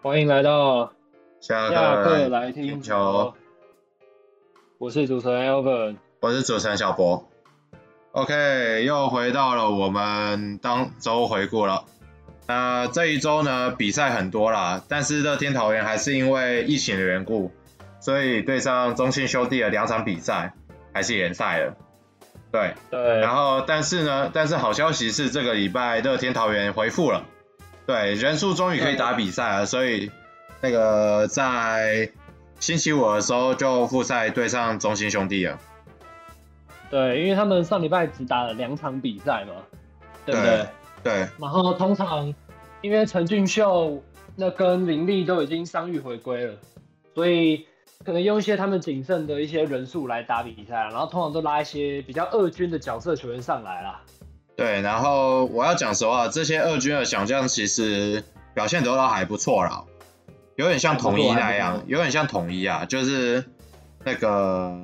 欢迎来到下课课来听听球，我是主持人 Alvin，我是主持人小博。OK，又回到了我们当周回顾了。那这一周呢，比赛很多啦，但是乐天桃园还是因为疫情的缘故，所以对上中信兄弟的两场比赛还是延赛了。对，对，然后但是呢，但是好消息是这个礼拜乐天桃园回复了，对，人数终于可以打比赛了，所以那个在星期五的时候就复赛对上中心兄弟了。对，因为他们上礼拜只打了两场比赛嘛，对不对？对。对然后通常因为陈俊秀那跟林立都已经伤愈回归了，所以可能用一些他们仅剩的一些人数来打比赛，然后通常都拉一些比较二军的角色球员上来啦。对，然后我要讲实话，这些二军的小将其实表现得到还不错啦，有点像统一那样，有点像统一啊，就是那个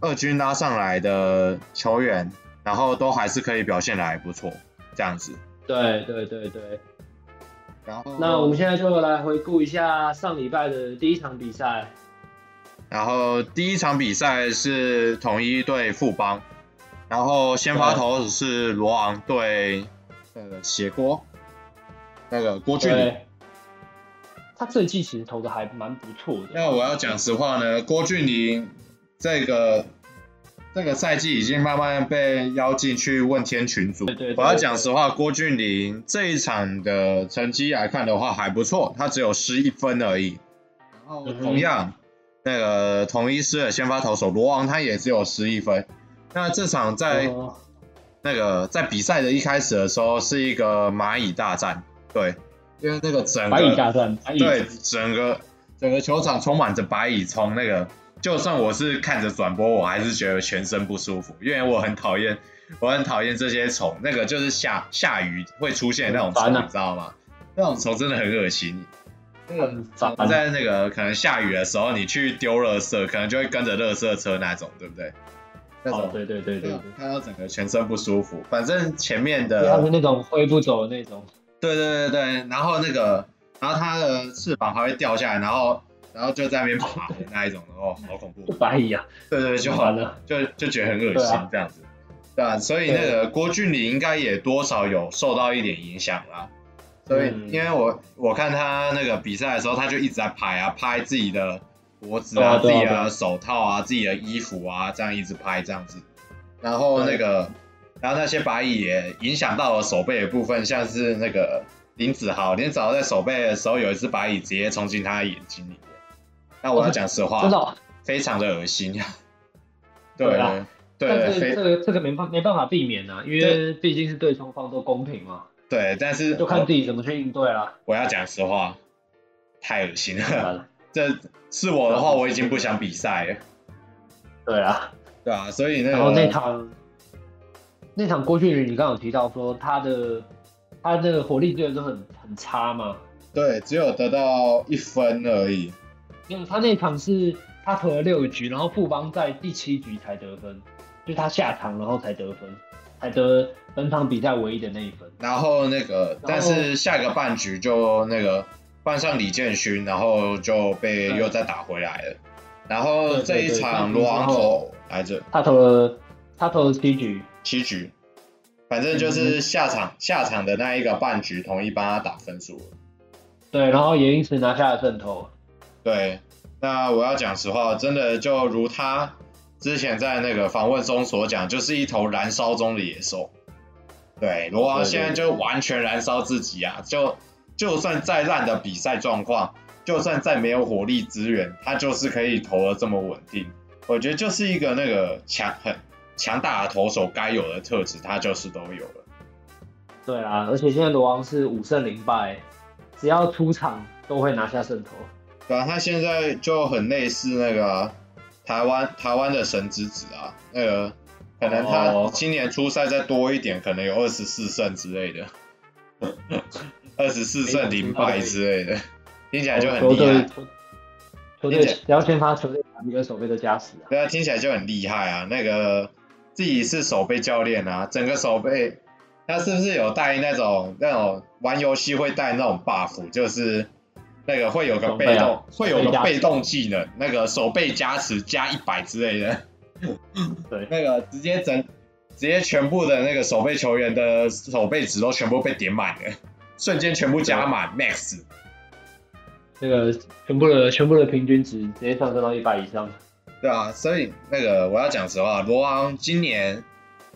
二军拉上来的球员，然后都还是可以表现的还不错。这样子，对对对对。然后，那我们现在就来回顾一下上礼拜的第一场比赛。然后第一场比赛是统一对富邦，然后先发投手是罗昂对那个血锅，那个郭俊麟。他这季其实投的还蛮不错的。那我要讲实话呢，郭俊麟这个。这个赛季已经慢慢被邀进去问天群组。对对对对，我要讲实话，郭俊麟这一场的成绩来看的话还不错，他只有失一分而已。然后同样，嗯、那个同一师的先发投手罗王他也只有失一分。那这场在、哦、那个在比赛的一开始的时候是一个蚂蚁大战，对，因为那个整个蚂蚁大战，对，整个整个球场充满着白蚁，从那个。就算我是看着转播，我还是觉得全身不舒服，因为我很讨厌，我很讨厌这些虫。那个就是下下雨会出现那种虫，你知道吗？那种虫真的很恶心。那个。在那个可能下雨的时候，你去丢垃圾，可能就会跟着垃圾车那种，对不对？那种。对对对对对。看到整个全身不舒服，反正前面的。它是那种挥不走的那种。对对对对，然后那个，然后它的翅膀还会掉下来，然后。然后就在那边爬的那一种哦，好恐怖！白蚁啊，对对，就完了，就就觉得很恶心这样子，对啊，所以那个郭俊麟应该也多少有受到一点影响啦。所以因为我我看他那个比赛的时候，他就一直在拍啊，拍自己的脖子啊、自己的手套啊、自己的衣服啊，这样一直拍这样子。然后那个，然后那些白蚁也影响到了手背的部分，像是那个林子豪，林子豪在手背的时候有一只白蚁直接冲进他的眼睛里面。那我要讲 实话，真的非常的恶心 呀。对啊，对，但是这个这个没办没办法避免啊，因为毕竟是对双方都公平嘛。对，但是就看自己怎么去应对了。我要讲实话，太恶心了。这是我的话，我已经不想比赛了。对啊，对啊，所以那然后那场那场郭俊宇，你刚刚有提到说他的他那个火力资源都很很差嘛？对，只有得到一分而已。因为他那场是他投了六局，然后富邦在第七局才得分，就他下场然后才得分，才得本场比赛唯一的那一分。然后那个，但是下个半局就那个换上李建勋，然后就被又再打回来了。然后这一场罗昂投来着，他投了他投了七局，七局，反正就是下场、嗯、下场的那一个半局，同意帮他打分数了。对，然后也因此拿下了胜投。对，那我要讲实话，真的就如他之前在那个访问中所讲，就是一头燃烧中的野兽。对，罗王现在就完全燃烧自己啊！就就算再烂的比赛状况，就算再没有火力支援，他就是可以投的这么稳定。我觉得就是一个那个强很强大的投手该有的特质，他就是都有了。对啊，而且现在罗王是五胜零败，只要出场都会拿下胜投。对啊，他现在就很类似那个台湾台湾的神之子啊，那个可能他今年初赛再多一点，可能有二十四胜之类的，二十四胜零败之类的，听起来就很厉害。球队只要先发球队把那个守备都加死啊。对啊，听起来就很厉害啊。那个自己是守备教练啊，整个守备他是不是有带那种那种玩游戏会带那种 buff，就是。那个会有个被动，啊、会有个被动技能，那个手背加持加一百之类的。对，那个直接整，直接全部的那个守备球员的守备值都全部被点满了，瞬间全部加满 max。那个全部的全部的平均值直接上升到一百以上。对啊，所以那个我要讲实话，罗昂今年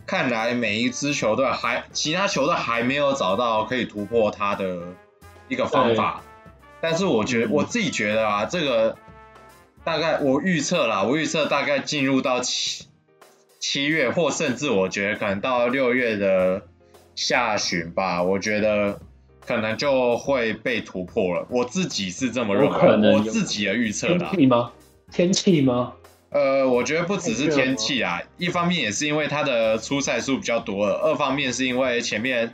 看来每一支球队还，其他球队还没有找到可以突破他的一个方法。但是我觉得、嗯、我自己觉得啊，这个大概我预测啦，我预测大概进入到七七月，或甚至我觉得可能到六月的下旬吧，我觉得可能就会被突破了。我自己是这么认为，我自己的预测啦。天气吗？天气吗？呃，我觉得不只是天气啊，一方面也是因为他的出赛数比较多了，二方面是因为前面。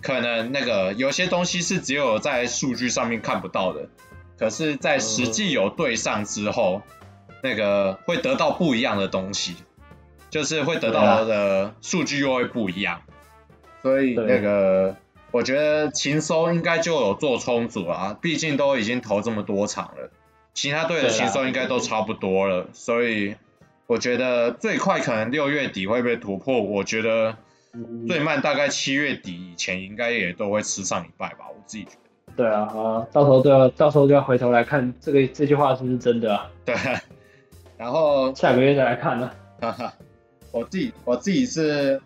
可能那个有些东西是只有在数据上面看不到的，可是，在实际有对上之后，那个会得到不一样的东西，就是会得到的数据又会不一样。所以那个我觉得秦收应该就有做充足啊，毕竟都已经投这么多场了，其他队的秦收应该都差不多了，所以我觉得最快可能六月底会被突破，我觉得。最慢大概七月底以前，应该也都会吃上一拜吧，我自己觉得。对啊，啊，到时候都要，到时候就要回头来看这个这句话是不是真的啊？对。然后下个月再来看呢。哈哈，我自己我自己是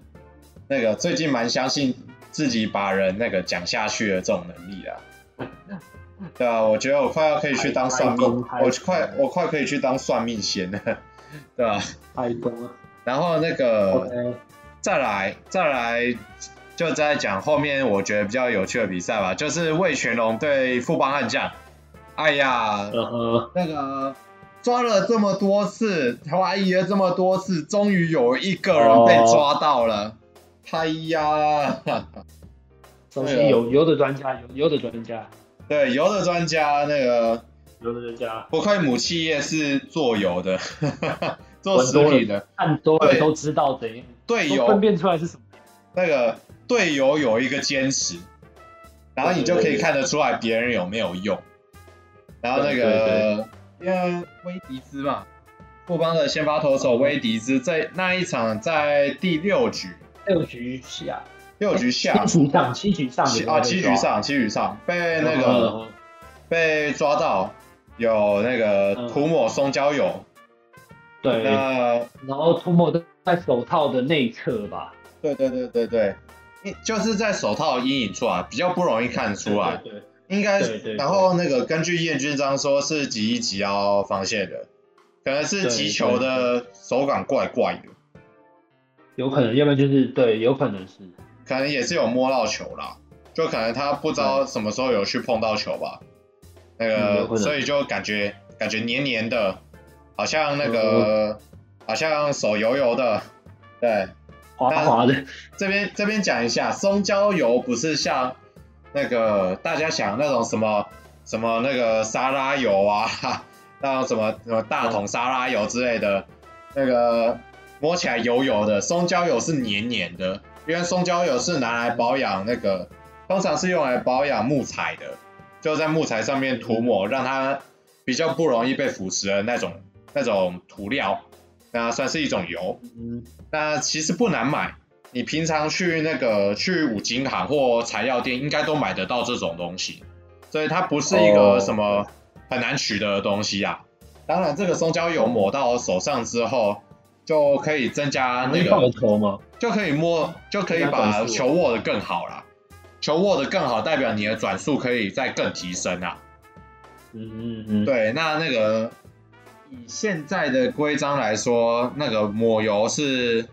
那个最近蛮相信自己把人那个讲下去的这种能力啊。对啊，我觉得我快要可以去当算命，我快我快可以去当算命仙了，对吧？太多了。然后那个。Okay. 再来，再来，就再讲后面我觉得比较有趣的比赛吧，就是魏全龙对富邦悍将。哎呀，那个抓了这么多次，怀疑了这么多次，终于有一个人被抓到了。哎呀，首先有油的专家，有油的专家，对，油的专家，那个油的专家，不愧母企业是做油的，做食品的，看多了都知道怎样。队友分辨出来是什么？那个队友有一个坚持，然后你就可以看得出来别人有没有用。然后那个因为威迪兹嘛，富邦的先发投手威迪兹在那一场在第六局，六局下，六局下，七局上，七局上啊，七局上，七局上被那个被抓到有那个涂抹松胶油。对，那然后涂抹在手套的内侧吧。对对对对对，就是在手套的阴影处啊，比较不容易看出来。对，应该。然后那个根据验军章说是几一击要防线的，可能是击球的手感怪怪的。有可能，要不然就是对，有可能是。可能也是有摸到球啦，就可能他不知道什么时候有去碰到球吧。那个，所以就感觉感觉黏黏的。好像那个，好像手油油的，对，滑滑的。这边这边讲一下，松焦油不是像那个大家想那种什么什么那个沙拉油啊，那种什么什么大桶沙拉油之类的，那个摸起来油油的。松焦油是黏黏的，因为松焦油是拿来保养那个，通常是用来保养木材的，就在木材上面涂抹，让它比较不容易被腐蚀的那种。那种涂料，那算是一种油，嗯，那其实不难买，你平常去那个去五金行或材料店，应该都买得到这种东西，所以它不是一个什么很难取得的东西啊。当然，这个松焦油抹到手上之后，就可以增加那个头吗？就可以摸，就可以把球握得更好啦。球握得更好，代表你的转速可以再更提升啊。嗯嗯嗯，对，那那个。以现在的规章来说，那个抹油是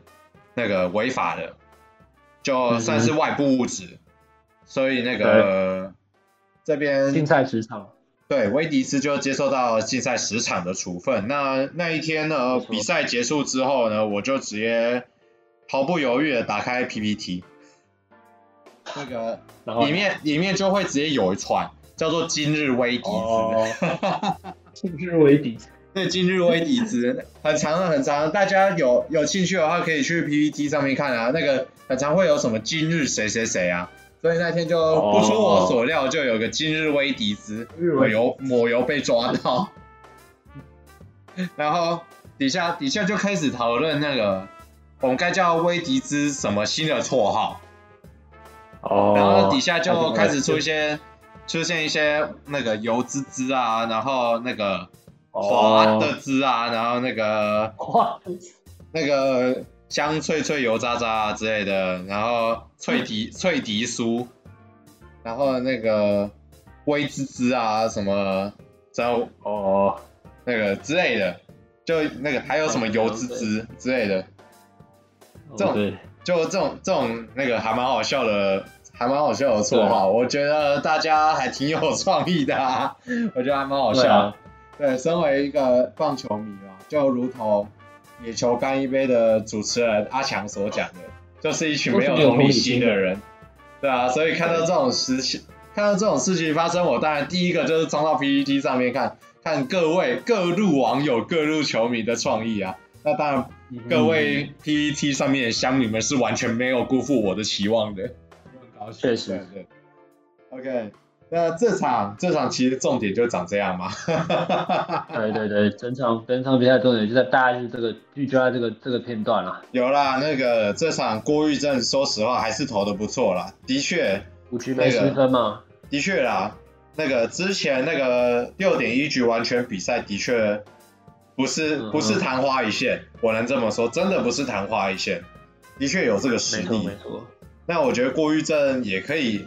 那个违法的，就算是外部物质，嗯、所以那个这边竞赛时场，对，威迪斯就接受到禁赛十场的处分。那那一天呢，比赛结束之后呢，我就直接毫不犹豫的打开 PPT，那个 里面里面就会直接有一串叫做今日威迪斯，哦、今日威迪斯。对，今日威迪斯很长的很长，大家有有兴趣的话可以去 PPT 上面看啊，那个很常会有什么今日谁谁谁啊，所以那天就不出我所料，就有个今日威迪兹抹油抹油被抓到，然后底下底下就开始讨论那个我们该叫威迪兹什么新的绰号，哦，然后底下就开始出现出现一些那个油滋滋啊，然后那个滑的滋啊，然后那个那个。香脆脆油渣渣啊之类的，然后脆迪脆迪酥，然后那个微滋滋啊什么，然后哦。那个之类的，就那个还有什么油滋滋之类的，这种就这种这种那个还蛮好笑的，还蛮好笑的绰号，我觉得大家还挺有创意的啊，我觉得还蛮好笑。对，身为一个棒球迷啊，就如同。野球干一杯的主持人阿强所讲的，就是一群没有同理心的人，对啊，所以看到这种事情，看到这种事情发生，我当然第一个就是冲到 PPT 上面看看各位各路网友、各路球迷的创意啊。那当然，各位 PPT 上面的乡民们是完全没有辜负我的期望的。确实，对，OK。那这场这场其实重点就长这样嘛？对对对，整场整场比赛重点就在大概是这个聚焦在这个这个片段了。有啦，那个这场郭玉正说实话还是投的不错啦，的确。五局没失分嘛？的确啦，那个之前那个六点一局完全比赛的确不是不是昙花一现，我能这么说，真的不是昙花一现，的确有这个实力。没错。那我觉得郭玉正也可以。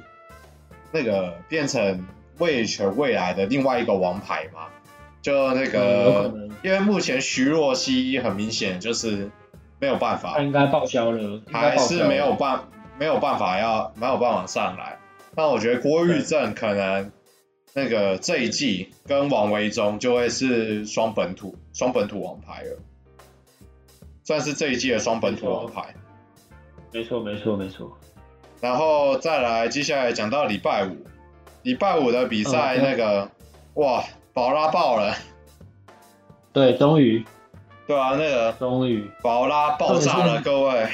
那个变成未全未来的另外一个王牌嘛，就那个，嗯、因为目前徐若曦很明显就是没有办法，他应该报销了，还是没有办没有办法要没有办法上来。那我觉得郭玉正可能那个这一季跟王维忠就会是双本土双本土王牌了，算是这一季的双本土王牌。没错没错没错。然后再来，接下来讲到礼拜五，礼拜五的比赛那个，嗯、哇，宝拉爆了，对，终于，对啊，那个终于，宝拉爆炸了，各位，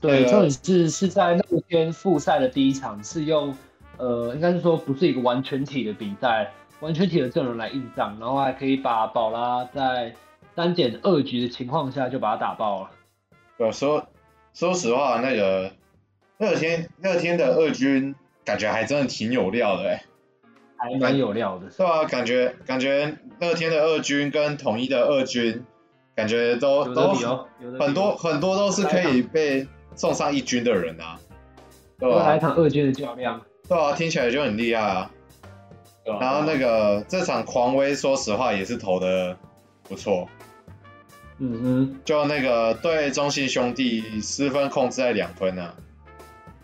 对，这里是是在那天复赛的第一场，是用，呃，应该是说不是一个完全体的比赛，完全体的阵容来应战，然后还可以把宝拉在三点二局的情况下就把它打爆了，有时候。说实话，那个乐天乐天的二军感觉还真的挺有料的哎，还蛮有料的。对啊？感觉感觉乐天的二军跟统一的二军，感觉都都很多很多都是可以被送上一军的人啊。对吧？来一场二军的较量。对啊，听起来就很厉害啊。然后那个这场狂威，说实话也是投的不错。嗯哼，就那个对中信兄弟失分控制在两分啊。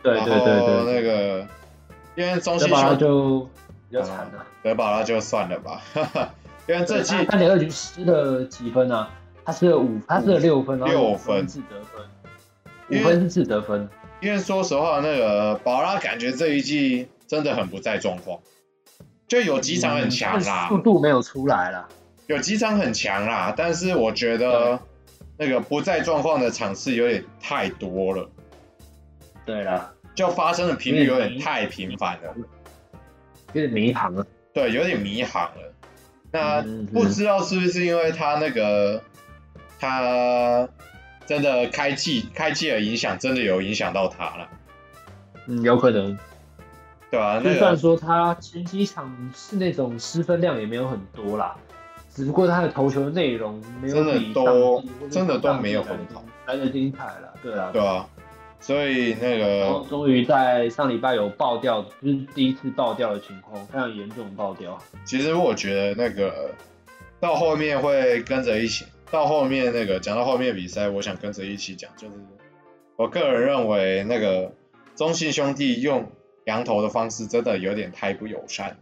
对对对对。然后那个，因为中信兄弟就比较惨了。德保拉就算了吧，因为这季三点二局失了几分啊？他失了五，他失了六分，六分自得分，五分是自得分。因为说实话，那个宝拉感觉这一季真的很不在状况，就有几场很强啦，速度没有出来啦。有几场很强啦，但是我觉得那个不在状况的场次有点太多了。对了，就发生的频率有点太频繁了，有点迷航了。对，有点迷航了。那不知道是不是因为他那个他真的开季开季的影响，真的有影响到他了。嗯，有可能。对啊，就算说他前几场是那种失分量也没有很多啦。只不过他的投球内容没有真的都真的都没有很好，来的精彩了，对啊，对啊，所以那个终于在上礼拜有爆掉，就是第一次爆掉的情况，非常严重爆掉。其实我觉得那个到后面会跟着一起，到后面那个讲到后面比赛，我想跟着一起讲，就是我个人认为那个中信兄弟用羊头的方式真的有点太不友善了，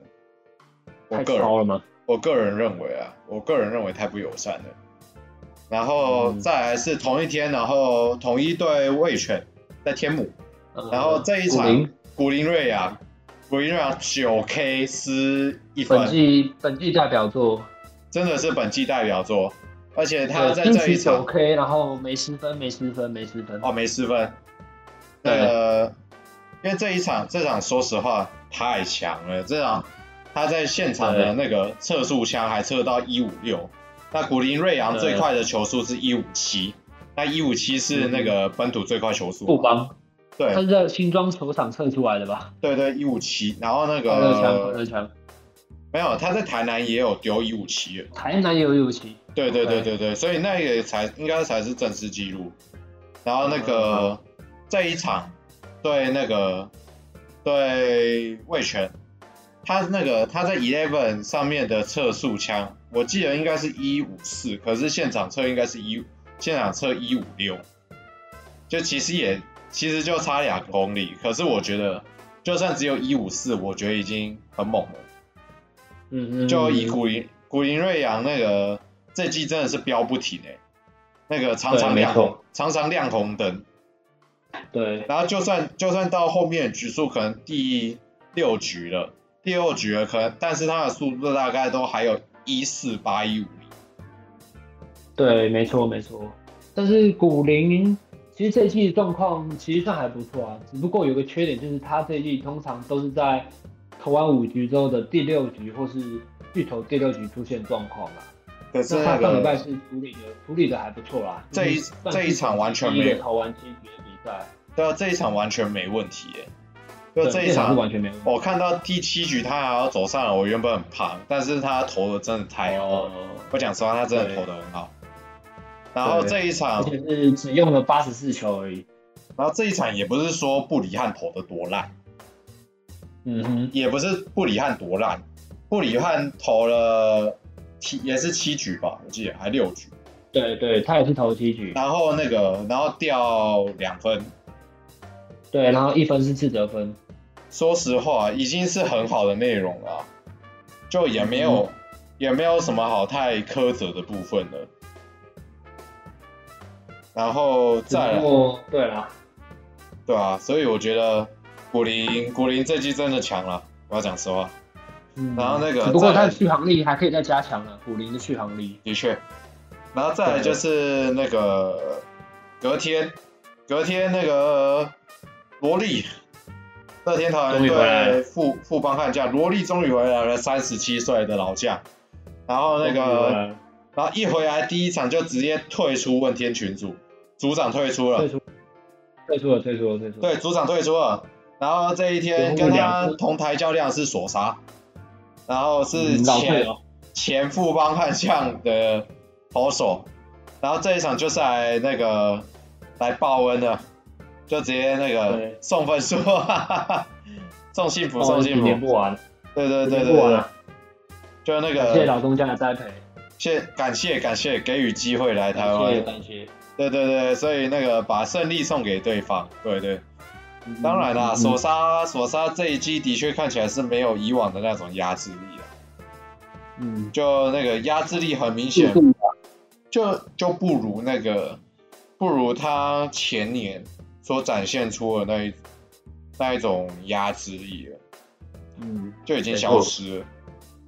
太高了吗？我个人认为啊，我个人认为太不友善了。然后再来是同一天，然后统一对卫犬在天母，然后这一场古林瑞亚，古林瑞亚九 K 失一分，本季本季代表作，真的是本季代表作，而且他在这一场九 K，然后没失分，没失分，没失分，哦，没失分。呃，因为这一场这场说实话太强了，这场他在现场的那个测速枪还测到一五六，那古林瑞阳最快的球速是一五七，那一五七是那个本土最快球速。富邦，对，他是在新庄球场测出来的吧？对对，一五七，然后那个没有，他在台南也有丢一五七，台南也有一五七，对对对对对，所以那个才应该才是正式记录，然后那个这一场。对那个，对魏全，他那个他在 Eleven 上面的测速枪，我记得应该是一五四，可是现场测应该是一现场测一五六，就其实也其实就差两公里，可是我觉得就算只有一五四，我觉得已经很猛了。嗯嗯。就以古林古林瑞阳那个这季真的是飙不停哎，那个常常亮红常常亮红灯。对，然后就算就算到后面局数可能第六局了，第六局了可能，但是他的速度大概都还有一四八一五零。对，没错没错。但是古林其实这一季状况其实算还不错啊，只不过有个缺点就是他这一季通常都是在投完五局之后的第六局或是续投第六局出现状况啦。可是那他上礼拜是处理的处理的还不错啦。这一这一场完全没有投完七局。的比赛，对啊，这一场完全没问题耶。就这一场。我看到第七局他还要走上来，我原本很怕，但是他投的真的太好了。哦、我讲实话，他真的投的很好。然后这一场，而且是只用了八十四球而已。然后这一场也不是说布里汉投的多烂，嗯哼，也不是布里汉多烂，布里汉投了七也是七局吧，我记得还六局。对对，他也是投七局，然后那个，然后掉两分，对，然后一分是自责分。说实话，已经是很好的内容了，就也没有、嗯、也没有什么好太苛责的部分了。然后再来，对啊，对啊，所以我觉得古林古林这季真的强了，我要讲实话。嗯，然后那个，不过他的续航力还可以再加强了，古林的续航力的确。然后再来就是那个隔天，隔天那个罗力，乐天桃园队富富邦悍将，罗力终于回来了，三十七岁的老将。然后那个，然后一回来第一场就直接退出问天群组，组长退出了，退出，退出了，退出了，退出了。对，组长退出了。然后这一天跟他同台较量是索沙，然后是前前富邦悍将的。投手，然后这一场就是来那个来报恩的，就直接那个送分数，送幸福送幸福，点不完，对对对对对，就那个谢谢老东家的栽培，谢感谢感谢给予机会来台湾，感谢，对对对，所以那个把胜利送给对方，对对，嗯、当然啦，索沙索沙这一季的确看起来是没有以往的那种压制力了，嗯，就那个压制力很明显。就就不如那个，不如他前年所展现出的那一那一种压制力了，嗯，就已经消失了。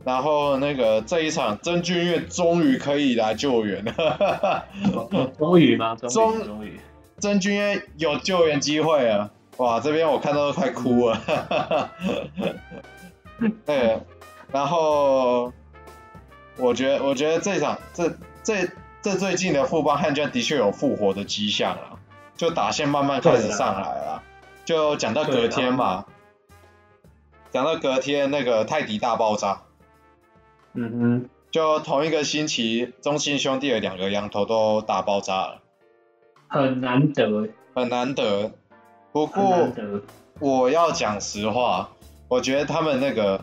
然后那个这一场曾峻岳终于可以来救援了，终于吗？终终于，曾峻岳有救援机会了，哇，这边我看到都快哭了，对，然后我觉得我觉得这场这这。这最近的富邦悍将的确有复活的迹象了，就打线慢慢开始上来了。就讲到隔天嘛，讲到隔天那个泰迪大爆炸，嗯哼，就同一个星期，中信兄弟的两个羊头都大爆炸了，很难得，很难得。不过我要讲实话，我觉得他们那个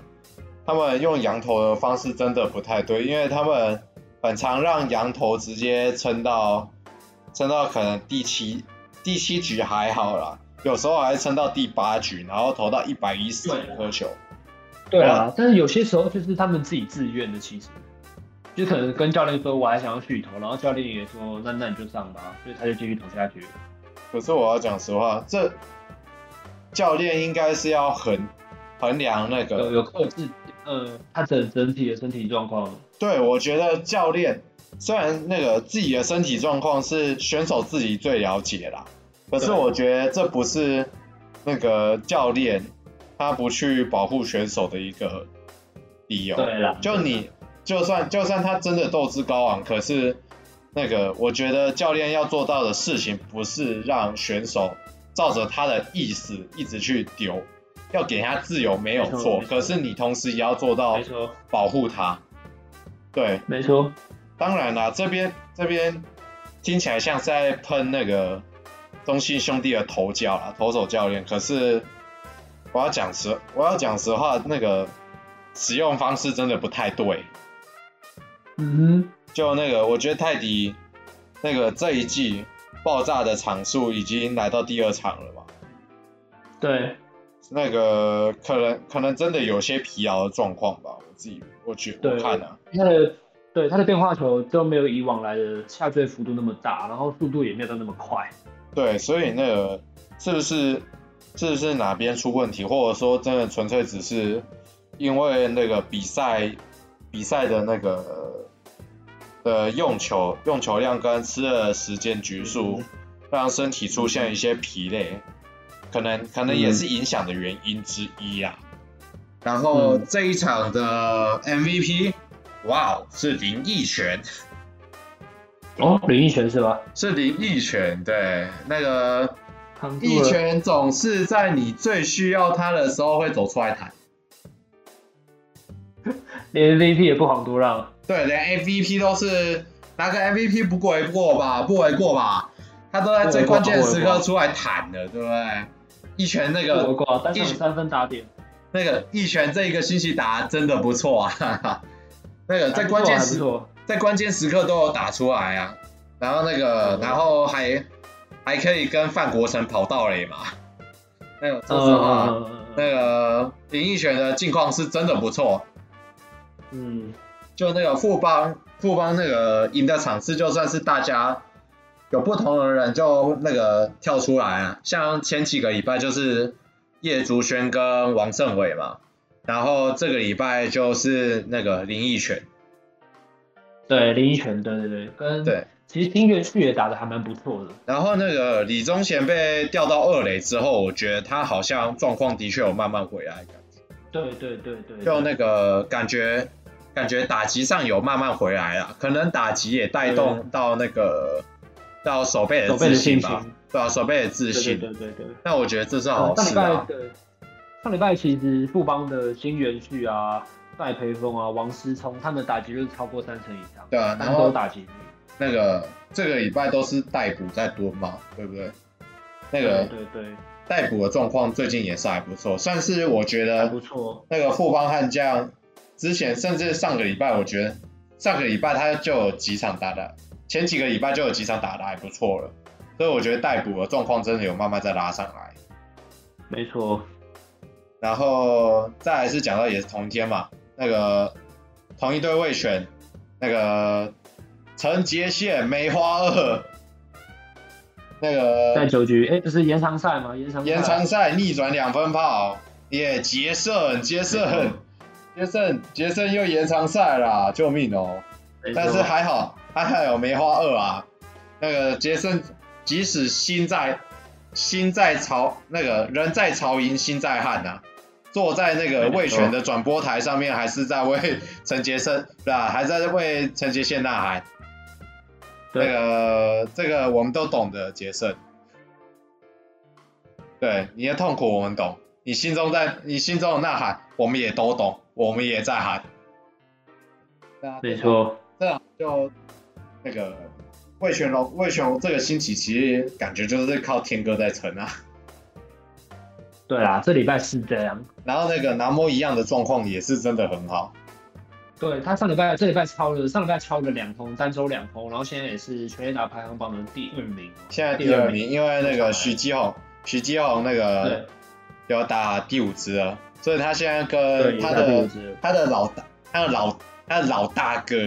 他们用羊头的方式真的不太对，因为他们。很常让羊头直接撑到撑到可能第七第七局还好啦，有时候还撑到第八局，然后投到一百一十五颗球。对啊，但是有些时候就是他们自己自愿的，其实就可能跟教练说我还想要续投，然后教练也说那那你就上吧，所以他就继续投下去。可是我要讲实话，这教练应该是要衡衡量那个有有克制。呃，他整整体的身体状况。对，我觉得教练虽然那个自己的身体状况是选手自己最了解啦，可是我觉得这不是那个教练他不去保护选手的一个理由。对啦，就你就算就算他真的斗志高昂，可是那个我觉得教练要做到的事情不是让选手照着他的意思一直去丢，要给他自由没有错，可是你同时也要做到保护他。对，没错。当然啦，这边这边听起来像是在喷那个中信兄弟的投教啦，投手教练。可是我要讲实，我要讲实话，那个使用方式真的不太对。嗯哼，就那个，我觉得泰迪那个这一季爆炸的场数已经来到第二场了嘛。对，那个可能可能真的有些疲劳的状况吧，我自己我觉得我看啊。对，他的变化球都没有以往来的下坠幅度那么大，然后速度也没有到那么快。对，所以那个是不是是不是哪边出问题，或者说真的纯粹只是因为那个比赛比赛的那个的用球用球量跟吃的时间局数，让身体出现一些疲累，可能可能也是影响的原因之一啊。嗯、然后这一场的 MVP。哇哦，是林奕泉哦，林奕泉是吧？是林奕泉，对，那个益全总是在你最需要他的时候会走出来谈，连 MVP 也不遑多让。对，连 MVP 都是拿个 MVP 不为过吧？不为过吧？他都在最关键时刻出来谈的，对不对？一拳那个，一拳三分打点，那个一拳这一个星期打真的不错啊！那个在关键时在关键时刻都有打出来啊，然后那个然后还还可以跟范国成跑道垒嘛，那个说实话，那个林奕璇的近况是真的不错，嗯，就那个富邦富邦那个赢的场次，就算是大家有不同的人就那个跳出来啊，像前几个礼拜就是叶竹轩跟王胜伟嘛。然后这个礼拜就是那个林奕泉，对林奕泉，对对对，跟对，其实金元旭也打的还蛮不错的。然后那个李宗贤被调到二垒之后，我觉得他好像状况的确有慢慢回来感觉。对对对对，就那个感觉，感觉打击上有慢慢回来了，可能打击也带动到那个到手背的自信吧，对啊，守备的自信，对对对。那我觉得这是好事啊。上礼拜其实富邦的新元旭啊、戴培峰啊、王思聪，他们的打击率超过三成以上。对啊，然后打击那个这个礼拜都是逮捕在蹲嘛，对不对？那个对对逮捕的状况最近也是还不错，算是我觉得不错。那个富邦悍将之前甚至上个礼拜，我觉得上个礼拜他就有几场打的，前几个礼拜就有几场打的还不错了，所以我觉得逮捕的状况真的有慢慢在拉上来。没错。然后再来是讲到也是同一天嘛，那个同一队味全，那个陈杰宪梅花二，那个在九局，哎，不是延长赛吗？延长赛延长赛逆转两分炮，耶，杰胜杰胜杰胜杰胜又延长赛啦，救命哦！但是还好还好有梅花二啊，那个杰胜即使心在心在曹那个人在曹营心在汉呐、啊。坐在那个味全的转播台上面，还是在为陈杰生，对吧？还在为陈杰宪呐喊。那个这个我们都懂的，杰森。对，你的痛苦我们懂，你心中在你心中的呐喊，我们也都懂，我们也在喊。没错。这样就那个魏全龙，魏全龙这个星期其实感觉就是靠天哥在撑啊。对啦，这礼拜是这样。然后那个南摩一样的状况也是真的很好。对，他上礼拜这礼拜超了，上礼拜超了两通，单周两通，然后现在也是全垒打排行榜的第二名。现在第二名，因为那个徐基宏，徐基宏那个要打第五支了，所以他现在跟他的他的老大，他的老他的老大哥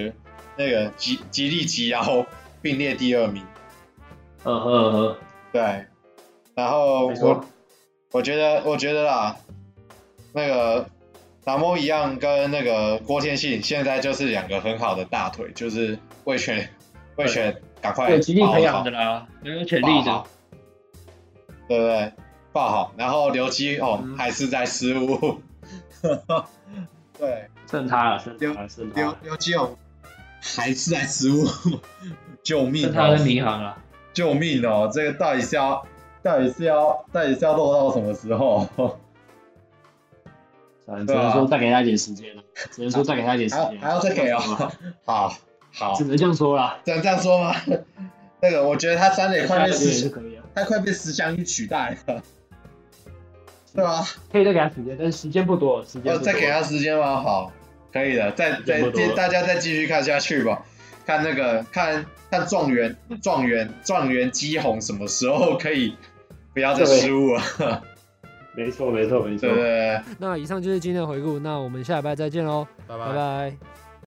那个吉吉利吉后并列第二名。嗯嗯嗯，对，然后我。我觉得，我觉得啦，那个达摩一样跟那个郭天信，现在就是两个很好的大腿，就是魏全，魏全赶快，有极力培养的啦，没有潜力的，对不对？爆好，然后刘基哦、嗯、还是在失误。对，剩他了，剩他了，剩他了。刘刘基勇还是在失误，救命、哦！他的迷航啊，救命哦！这个到底是要，到底是要，到底是要落到什么时候？只能说再给他一点时间了，只能说再给他一点时间，还要再给哦。好，好，只能这样说了，只能这样说吗？那个，我觉得他三垒快被石，他快被石翔宇取代了，对吧？可以再给他时间，但是时间不多，时间再给他时间吗？好，可以的，再再大家再继续看下去吧，看那个看看状元状元状元基红什么时候可以不要再失误了。没错，没错，没错。对对对。那以上就是今天的回顾，那我们下礼拜再见喽，拜拜。拜拜。